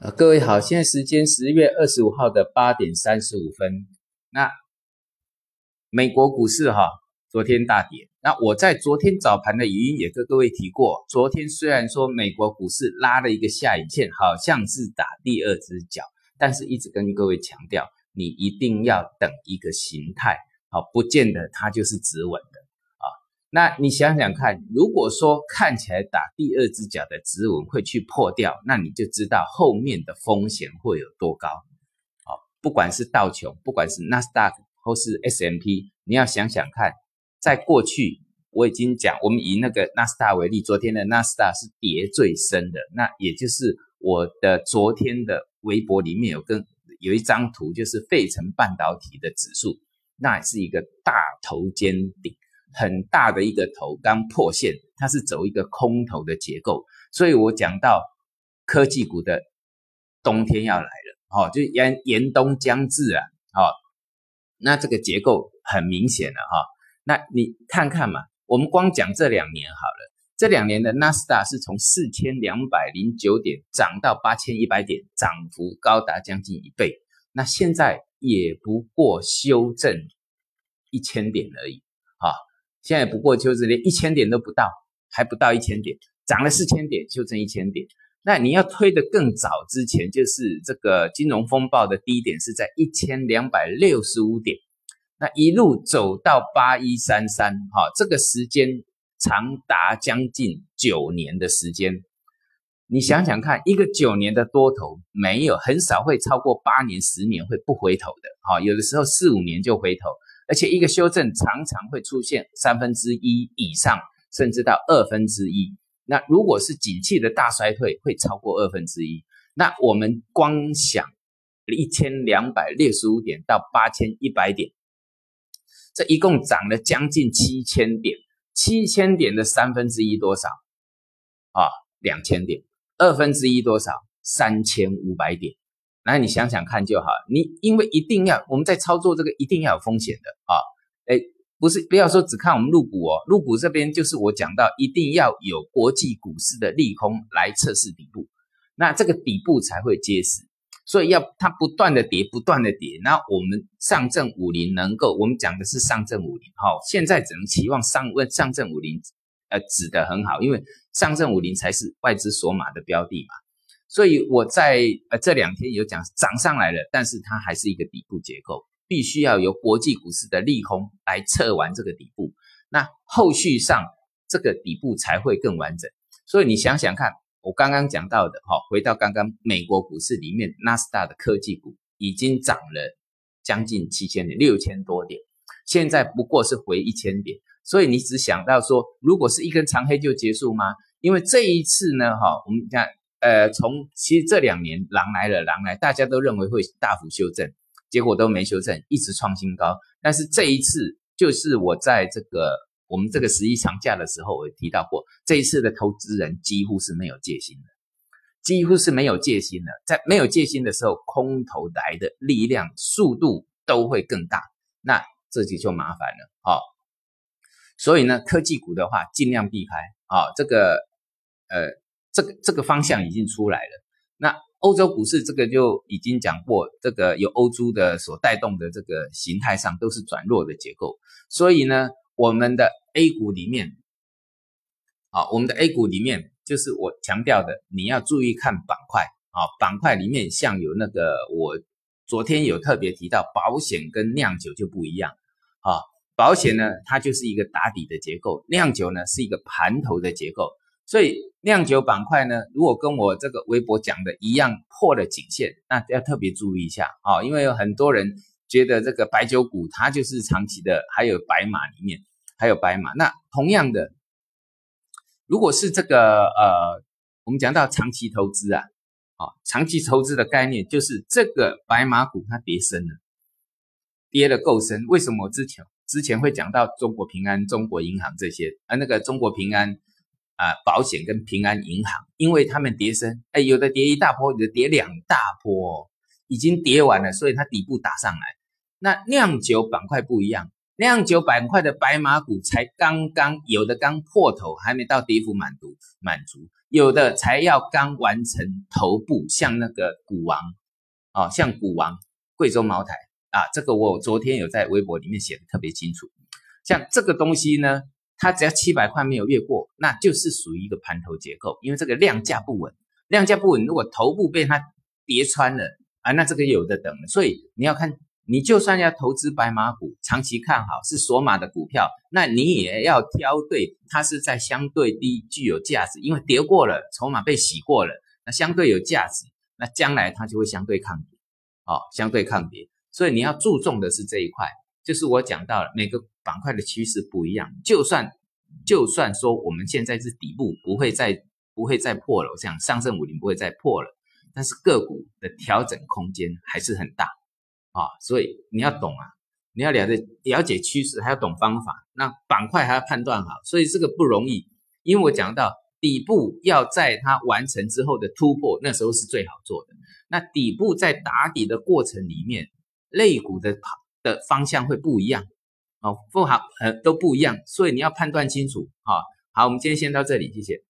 呃，各位好，现在时间十月二十五号的八点三十五分。那美国股市哈，昨天大跌。那我在昨天早盘的语音也跟各位提过，昨天虽然说美国股市拉了一个下影线，好像是打第二只脚，但是一直跟各位强调，你一定要等一个形态，好，不见得它就是止稳的。那你想想看，如果说看起来打第二只脚的指纹会去破掉，那你就知道后面的风险会有多高。好，不管是道琼，不管是纳斯达克或是 S M P，你要想想看，在过去我已经讲，我们以那个纳斯达为例，昨天的纳斯达是跌最深的，那也就是我的昨天的微博里面有跟有一张图，就是费城半导体的指数，那是一个大头尖顶。很大的一个头刚破线，它是走一个空头的结构，所以我讲到科技股的冬天要来了，哦，就严严冬将至啊，哦，那这个结构很明显了哈，那你看看嘛，我们光讲这两年好了，这两年的纳斯达是从四千两百零九点涨到八千一百点，涨幅高达将近一倍，那现在也不过修正一千点而已，啊。现在不过就是连一千点都不到，还不到一千点，涨了四千点，就剩一千点。那你要推的更早之前，就是这个金融风暴的低点是在一千两百六十五点，那一路走到八一三三，哈，这个时间长达将近九年的时间。你想想看，一个九年的多头，没有很少会超过八年、十年会不回头的，哈，有的时候四五年就回头。而且一个修正常常会出现三分之一以上，甚至到二分之一。那如果是景气的大衰退，会超过二分之一。那我们光想一千两百六十五点到八千一百点，这一共涨了将近七千点。七千点的三分之一多少？啊，两千点。二分之一多少？三千五百点。那你想想看就好，你因为一定要我们在操作这个一定要有风险的啊，哎，不是不要说只看我们入股哦，入股这边就是我讲到一定要有国际股市的利空来测试底部，那这个底部才会结实，所以要它不断的跌，不断的跌，那我们上证五零能够，我们讲的是上证五零，好，现在只能期望上问上证五零，呃，指的很好，因为上证五零才是外资锁码的标的嘛。所以我在呃这两天有讲涨上来了，但是它还是一个底部结构，必须要由国际股市的利空来测完这个底部，那后续上这个底部才会更完整。所以你想想看，我刚刚讲到的哈，回到刚刚美国股市里面，纳斯达的科技股已经涨了将近七千点，六千多点，现在不过是回一千点，所以你只想到说，如果是一根长黑就结束吗？因为这一次呢，哈，我们看。呃，从其实这两年狼来了，狼来，大家都认为会大幅修正，结果都没修正，一直创新高。但是这一次，就是我在这个我们这个十一长假的时候，我提到过，这一次的投资人几乎是没有戒心的，几乎是没有戒心的。在没有戒心的时候，空头来的力量、速度都会更大，那这就就麻烦了啊。所以呢，科技股的话，尽量避开啊，这个呃。这个这个方向已经出来了。那欧洲股市这个就已经讲过，这个由欧洲的所带动的这个形态上都是转弱的结构。所以呢，我们的 A 股里面，啊，我们的 A 股里面就是我强调的，你要注意看板块啊，板块里面像有那个我昨天有特别提到，保险跟酿酒就不一样啊。保险呢，它就是一个打底的结构，酿酒呢是一个盘头的结构。所以酿酒板块呢，如果跟我这个微博讲的一样破了颈线，那要特别注意一下啊，因为有很多人觉得这个白酒股它就是长期的，还有白马里面还有白马。那同样的，如果是这个呃，我们讲到长期投资啊，啊，长期投资的概念就是这个白马股它跌深了，跌的够深。为什么之前之前会讲到中国平安、中国银行这些啊？那个中国平安。啊，保险跟平安银行，因为他们跌升，哎，有的跌一大波，有的跌两大波，已经跌完了，所以它底部打上来。那酿酒板块不一样，酿酒板块的白马股才刚刚有的刚破头，还没到跌幅满足满足，有的才要刚完成头部，像那个股王，哦，像股王贵州茅台啊，这个我昨天有在微博里面写的特别清楚。像这个东西呢，它只要七百块没有越过，那就是属于一个盘头结构，因为这个量价不稳，量价不稳，如果头部被它跌穿了啊，那这个有的等。所以你要看。你就算要投资白马股，长期看好是索马的股票，那你也要挑对它是在相对低具有价值，因为跌过了，筹码被洗过了，那相对有价值，那将来它就会相对抗跌，哦，相对抗跌，所以你要注重的是这一块，就是我讲到了每个板块的趋势不一样，就算就算说我们现在是底部，不会再不会再破了，我想上证五零不会再破了，但是个股的调整空间还是很大。啊，所以你要懂啊，你要了解了解趋势，还要懂方法。那板块还要判断好，所以这个不容易。因为我讲到底部要在它完成之后的突破，那时候是最好做的。那底部在打底的过程里面，类股的的方向会不一样，哦，不好，呃，都不一样。所以你要判断清楚啊。好，我们今天先到这里，谢谢。